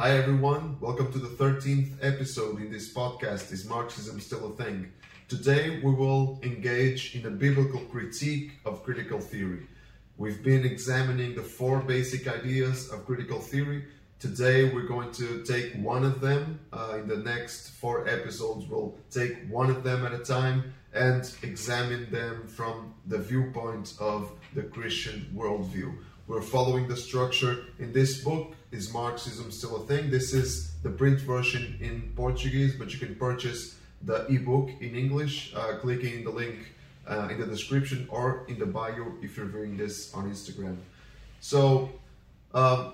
Hi everyone, welcome to the 13th episode in this podcast Is Marxism Still a Thing? Today we will engage in a biblical critique of critical theory. We've been examining the four basic ideas of critical theory. Today we're going to take one of them. Uh, in the next four episodes, we'll take one of them at a time and examine them from the viewpoint of the Christian worldview. We're following the structure in this book. Is Marxism still a thing? This is the print version in Portuguese, but you can purchase the ebook in English, uh, clicking the link uh, in the description or in the bio if you're viewing this on Instagram. So, um,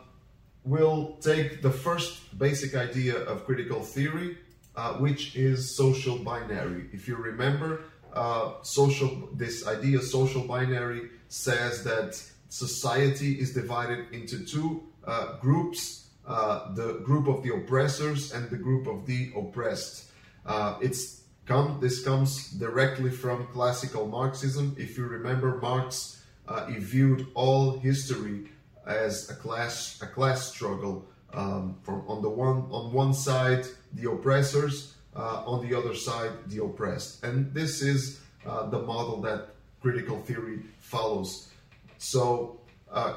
we'll take the first basic idea of critical theory, uh, which is social binary. If you remember, uh, social this idea social binary says that society is divided into two uh, groups uh, the group of the oppressors and the group of the oppressed. Uh, it's come this comes directly from classical Marxism. If you remember, Marx uh, he viewed all history as a class a class struggle. Um, from on the one on one side the oppressors, uh, on the other side the oppressed, and this is uh, the model that critical theory follows. So, uh,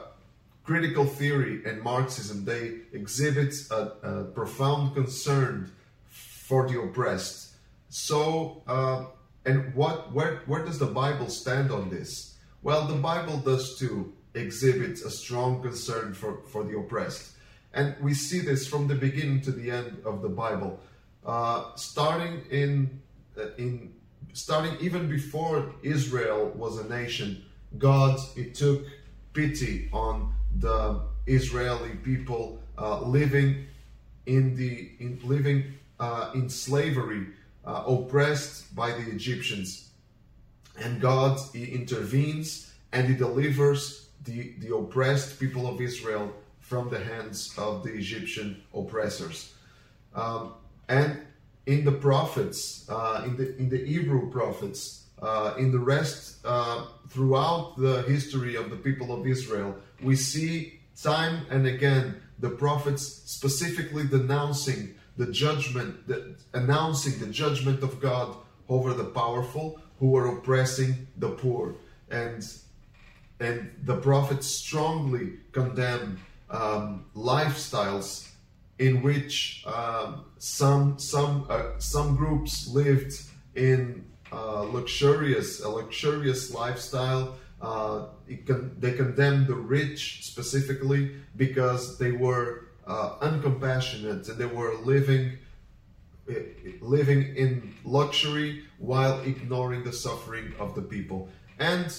critical theory and Marxism they exhibit a, a profound concern for the oppressed. So, uh, and what where where does the Bible stand on this? Well, the Bible does too exhibit a strong concern for, for the oppressed. And we see this from the beginning to the end of the Bible. Uh, starting in uh, in starting even before Israel was a nation, God it took pity on the Israeli people uh, living in the in living uh, in slavery, uh, oppressed by the Egyptians, and God he intervenes and he delivers the the oppressed people of Israel from the hands of the Egyptian oppressors, um, and in the prophets, uh, in the in the Hebrew prophets, uh, in the rest, uh, throughout the history of the people of Israel, we see time and again the prophets specifically denouncing the judgment, the, announcing the judgment of God over the powerful who are oppressing the poor, and and the prophets strongly condemn um, lifestyles in which um, some some uh, some groups lived in uh, luxurious, a luxurious lifestyle. Uh, con- they condemned the rich specifically because they were uh, uncompassionate and they were living eh, living in luxury while ignoring the suffering of the people. And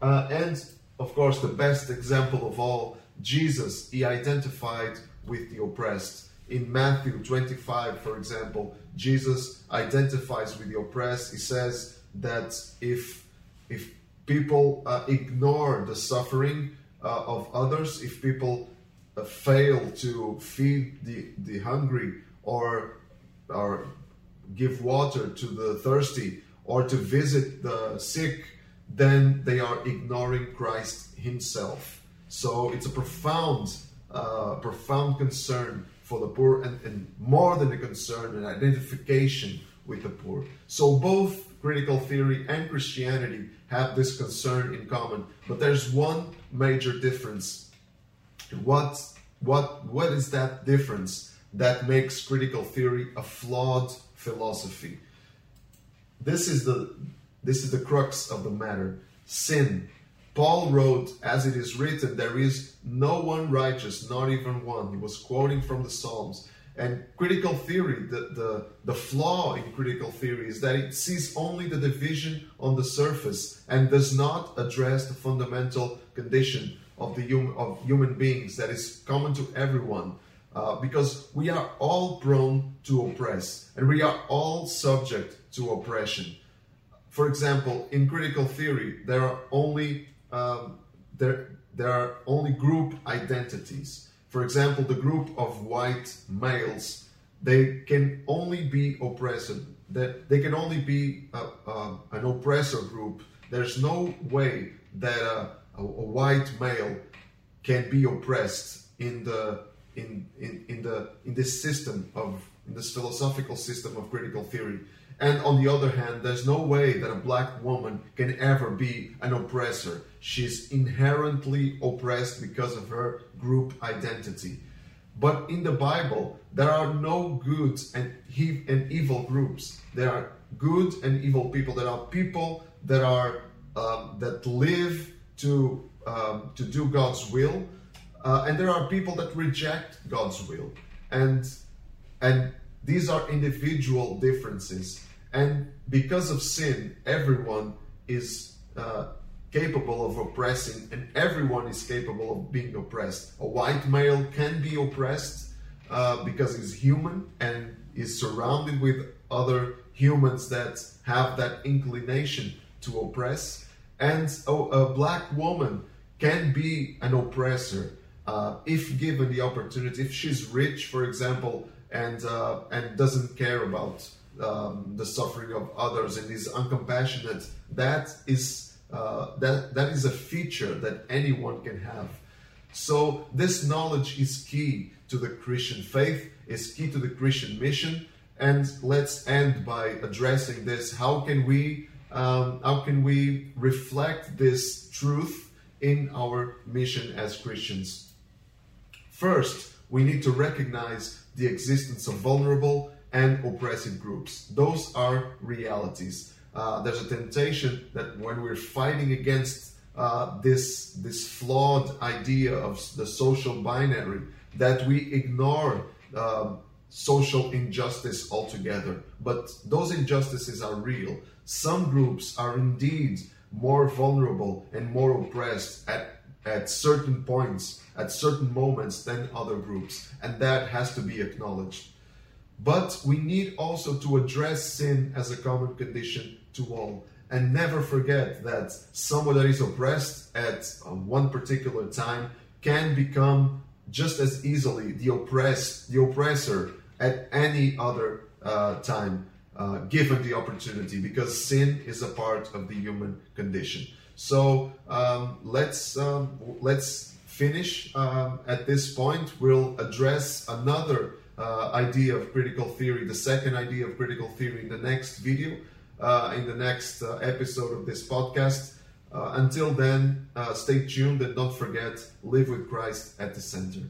uh, and of course, the best example of all, Jesus. He identified with the oppressed in Matthew 25, for example, Jesus identifies with the oppressed. He says that if if people uh, ignore the suffering uh, of others, if people uh, fail to feed the, the hungry or or give water to the thirsty or to visit the sick, then they are ignoring Christ Himself. So it's a profound, uh, profound concern for the poor and, and more than a concern, an identification with the poor. So both critical theory and Christianity have this concern in common, but there's one major difference. What what what is that difference that makes critical theory a flawed philosophy? This is the this is the crux of the matter. Sin Paul wrote, as it is written, there is no one righteous, not even one. He was quoting from the Psalms. And critical theory, the, the, the flaw in critical theory is that it sees only the division on the surface and does not address the fundamental condition of the hum, of human beings that is common to everyone. Uh, because we are all prone to oppress and we are all subject to oppression. For example, in critical theory, there are only um, there, there are only group identities. For example, the group of white males, they can only be oppressive. That they can only be a, a, an oppressor group. There's no way that a, a, white male can be oppressed in the in, in, in the in this system of in this philosophical system of critical theory. And on the other hand, there's no way that a black woman can ever be an oppressor. She's inherently oppressed because of her group identity. But in the Bible, there are no good and, and evil groups. There are good and evil people. There are people that are um, that live to um, to do God's will, uh, and there are people that reject God's will. And and these are individual differences. And because of sin, everyone is uh, capable of oppressing, and everyone is capable of being oppressed. A white male can be oppressed uh, because he's human and is surrounded with other humans that have that inclination to oppress. And a, a black woman can be an oppressor uh, if given the opportunity. If she's rich, for example, and uh, and doesn't care about um, the suffering of others and is uncompassionate, that is uh, that that is a feature that anyone can have. So this knowledge is key to the Christian faith, is key to the Christian mission. And let's end by addressing this. How can we um, how can we reflect this truth in our mission as Christians? First, we need to recognize the existence of vulnerable and oppressive groups. Those are realities. Uh, there's a temptation that when we're fighting against uh, this this flawed idea of the social binary, that we ignore uh, social injustice altogether. But those injustices are real. Some groups are indeed more vulnerable and more oppressed at at certain points, at certain moments than other groups, and that has to be acknowledged. But we need also to address sin as a common condition to all, and never forget that someone that is oppressed at one particular time can become just as easily the oppressed, the oppressor at any other uh, time, uh, given the opportunity, because sin is a part of the human condition. So um, let's um, let's finish um, at this point. We'll address another uh, idea of critical theory, the second idea of critical theory, in the next video, uh, in the next uh, episode of this podcast. Uh, until then, uh, stay tuned and don't forget, live with Christ at the center.